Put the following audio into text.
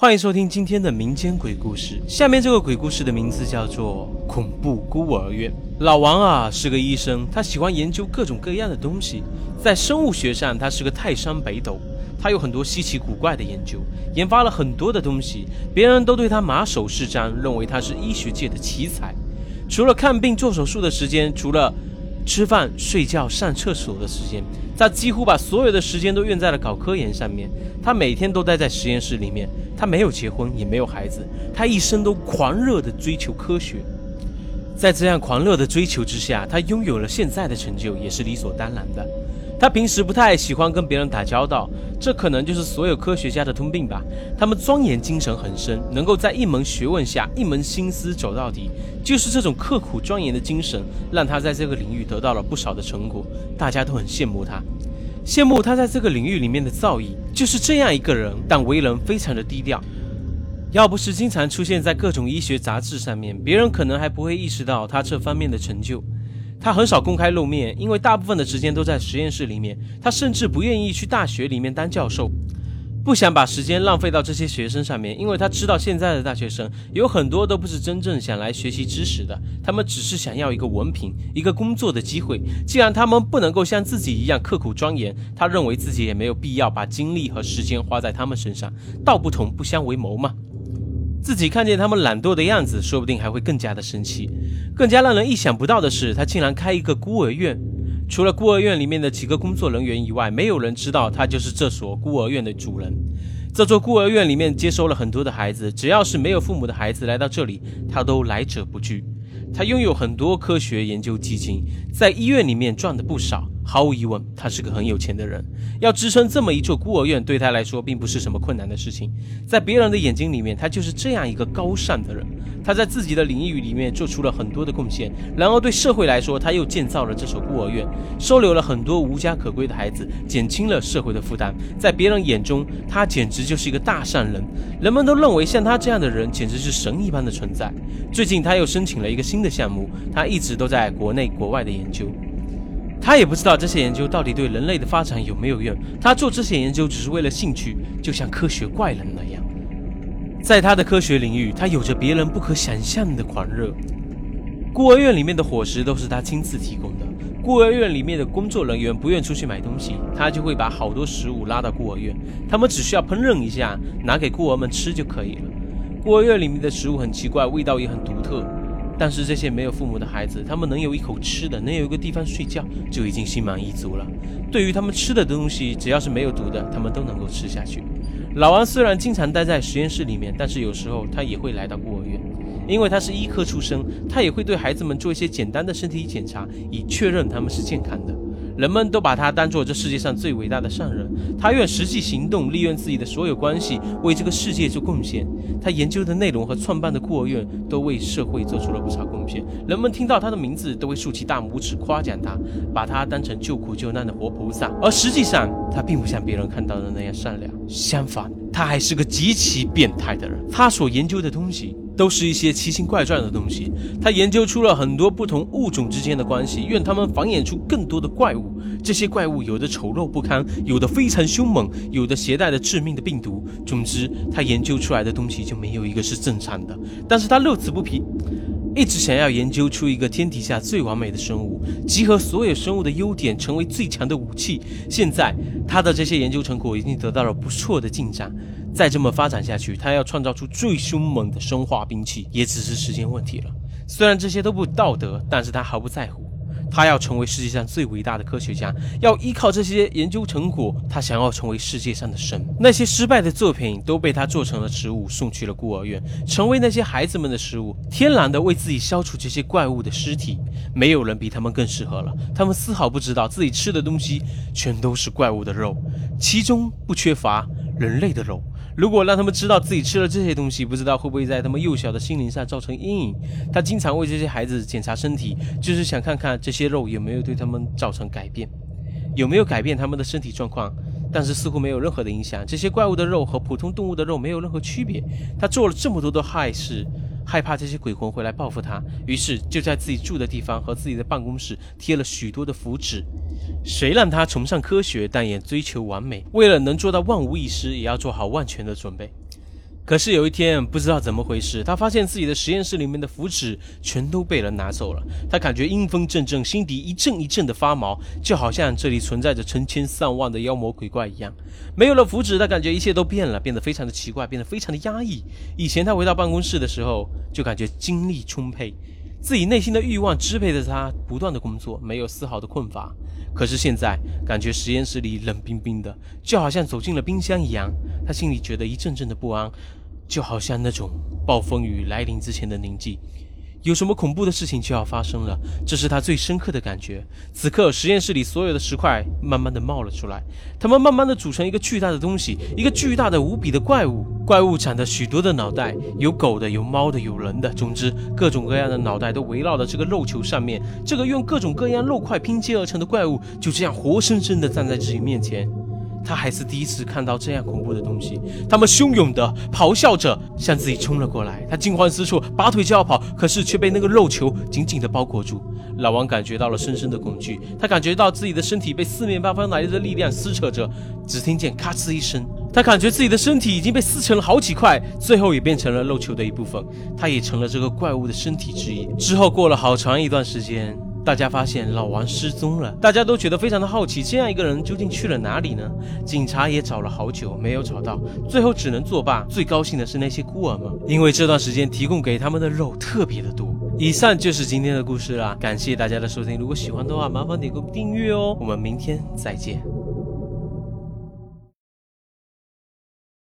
欢迎收听今天的民间鬼故事。下面这个鬼故事的名字叫做《恐怖孤儿院》。老王啊是个医生，他喜欢研究各种各样的东西。在生物学上，他是个泰山北斗。他有很多稀奇古怪的研究，研发了很多的东西，别人都对他马首是瞻，认为他是医学界的奇才。除了看病、做手术的时间，除了吃饭、睡觉、上厕所的时间，他几乎把所有的时间都用在了搞科研上面。他每天都待在实验室里面。他没有结婚，也没有孩子，他一生都狂热地追求科学。在这样狂热的追求之下，他拥有了现在的成就，也是理所当然的。他平时不太喜欢跟别人打交道，这可能就是所有科学家的通病吧。他们钻研精神很深，能够在一门学问下一门心思走到底。就是这种刻苦钻研的精神，让他在这个领域得到了不少的成果，大家都很羡慕他。羡慕他在这个领域里面的造诣，就是这样一个人，但为人非常的低调。要不是经常出现在各种医学杂志上面，别人可能还不会意识到他这方面的成就。他很少公开露面，因为大部分的时间都在实验室里面。他甚至不愿意去大学里面当教授。不想把时间浪费到这些学生上面，因为他知道现在的大学生有很多都不是真正想来学习知识的，他们只是想要一个文凭、一个工作的机会。既然他们不能够像自己一样刻苦钻研，他认为自己也没有必要把精力和时间花在他们身上。道不同不相为谋嘛。自己看见他们懒惰的样子，说不定还会更加的生气。更加让人意想不到的是，他竟然开一个孤儿院。除了孤儿院里面的几个工作人员以外，没有人知道他就是这所孤儿院的主人。这座孤儿院里面接收了很多的孩子，只要是没有父母的孩子来到这里，他都来者不拒。他拥有很多科学研究基金，在医院里面赚的不少。毫无疑问，他是个很有钱的人。要支撑这么一座孤儿院，对他来说并不是什么困难的事情。在别人的眼睛里面，他就是这样一个高尚的人。他在自己的领域里面做出了很多的贡献，然而对社会来说，他又建造了这所孤儿院，收留了很多无家可归的孩子，减轻了社会的负担。在别人眼中，他简直就是一个大善人。人们都认为像他这样的人简直是神一般的存在。最近，他又申请了一个新的项目，他一直都在国内国外的研究。他也不知道这些研究到底对人类的发展有没有用。他做这些研究只是为了兴趣，就像科学怪人那样。在他的科学领域，他有着别人不可想象的狂热。孤儿院里面的伙食都是他亲自提供的。孤儿院里面的工作人员不愿出去买东西，他就会把好多食物拉到孤儿院，他们只需要烹饪一下，拿给孤儿们吃就可以了。孤儿院里面的食物很奇怪，味道也很独特。但是这些没有父母的孩子，他们能有一口吃的，能有一个地方睡觉，就已经心满意足了。对于他们吃的东西，只要是没有毒的，他们都能够吃下去。老王虽然经常待在实验室里面，但是有时候他也会来到孤儿院，因为他是医科出身，他也会对孩子们做一些简单的身体检查，以确认他们是健康的。人们都把他当做这世界上最伟大的善人，他愿实际行动，利用自己的所有关系为这个世界做贡献。他研究的内容和创办的孤儿院都为社会做出了不少贡献。人们听到他的名字都会竖起大拇指夸奖他，把他当成救苦救难的活菩萨。而实际上，他并不像别人看到的那样善良，相反，他还是个极其变态的人。他所研究的东西。都是一些奇形怪状的东西。他研究出了很多不同物种之间的关系，愿他们繁衍出更多的怪物。这些怪物有的丑陋不堪，有的非常凶猛，有的携带了致命的病毒。总之，他研究出来的东西就没有一个是正常的。但是他乐此不疲。一直想要研究出一个天底下最完美的生物，集合所有生物的优点，成为最强的武器。现在他的这些研究成果已经得到了不错的进展，再这么发展下去，他要创造出最凶猛的生化兵器，也只是时间问题了。虽然这些都不道德，但是他毫不在乎。他要成为世界上最伟大的科学家，要依靠这些研究成果，他想要成为世界上的神。那些失败的作品都被他做成了食物，送去了孤儿院，成为那些孩子们的食物，天然的为自己消除这些怪物的尸体。没有人比他们更适合了。他们丝毫不知道自己吃的东西全都是怪物的肉，其中不缺乏人类的肉。如果让他们知道自己吃了这些东西，不知道会不会在他们幼小的心灵上造成阴影。他经常为这些孩子检查身体，就是想看看这些肉有没有对他们造成改变，有没有改变他们的身体状况。但是似乎没有任何的影响。这些怪物的肉和普通动物的肉没有任何区别。他做了这么多的害事。害怕这些鬼魂会来报复他，于是就在自己住的地方和自己的办公室贴了许多的符纸。谁让他崇尚科学，但也追求完美？为了能做到万无一失，也要做好万全的准备。可是有一天，不知道怎么回事，他发现自己的实验室里面的符纸全都被人拿走了。他感觉阴风阵阵，心底一阵一阵的发毛，就好像这里存在着成千上万的妖魔鬼怪一样。没有了符纸，他感觉一切都变了，变得非常的奇怪，变得非常的压抑。以前他回到办公室的时候，就感觉精力充沛。自己内心的欲望支配着他不断的工作，没有丝毫的困乏。可是现在感觉实验室里冷冰冰的，就好像走进了冰箱一样。他心里觉得一阵阵的不安，就好像那种暴风雨来临之前的宁静。有什么恐怖的事情就要发生了，这是他最深刻的感觉。此刻，实验室里所有的石块慢慢的冒了出来，它们慢慢的组成一个巨大的东西，一个巨大的无比的怪物。怪物长着许多的脑袋，有狗的，有猫的，有人的，总之各种各样的脑袋都围绕在这个肉球上面。这个用各种各样肉块拼接而成的怪物就这样活生生的站在自己面前。他还是第一次看到这样恐怖的东西，他们汹涌的咆哮着向自己冲了过来。他惊慌失措，拔腿就要跑，可是却被那个肉球紧紧的包裹住。老王感觉到了深深的恐惧，他感觉到自己的身体被四面八方来的力量撕扯着。只听见咔哧一声，他感觉自己的身体已经被撕成了好几块，最后也变成了肉球的一部分。他也成了这个怪物的身体之一。之后过了好长一段时间。大家发现老王失踪了，大家都觉得非常的好奇，这样一个人究竟去了哪里呢？警察也找了好久，没有找到，最后只能作罢。最高兴的是那些孤儿们，因为这段时间提供给他们的肉特别的多。以上就是今天的故事啦，感谢大家的收听，如果喜欢的话，麻烦点个订阅哦。我们明天再见。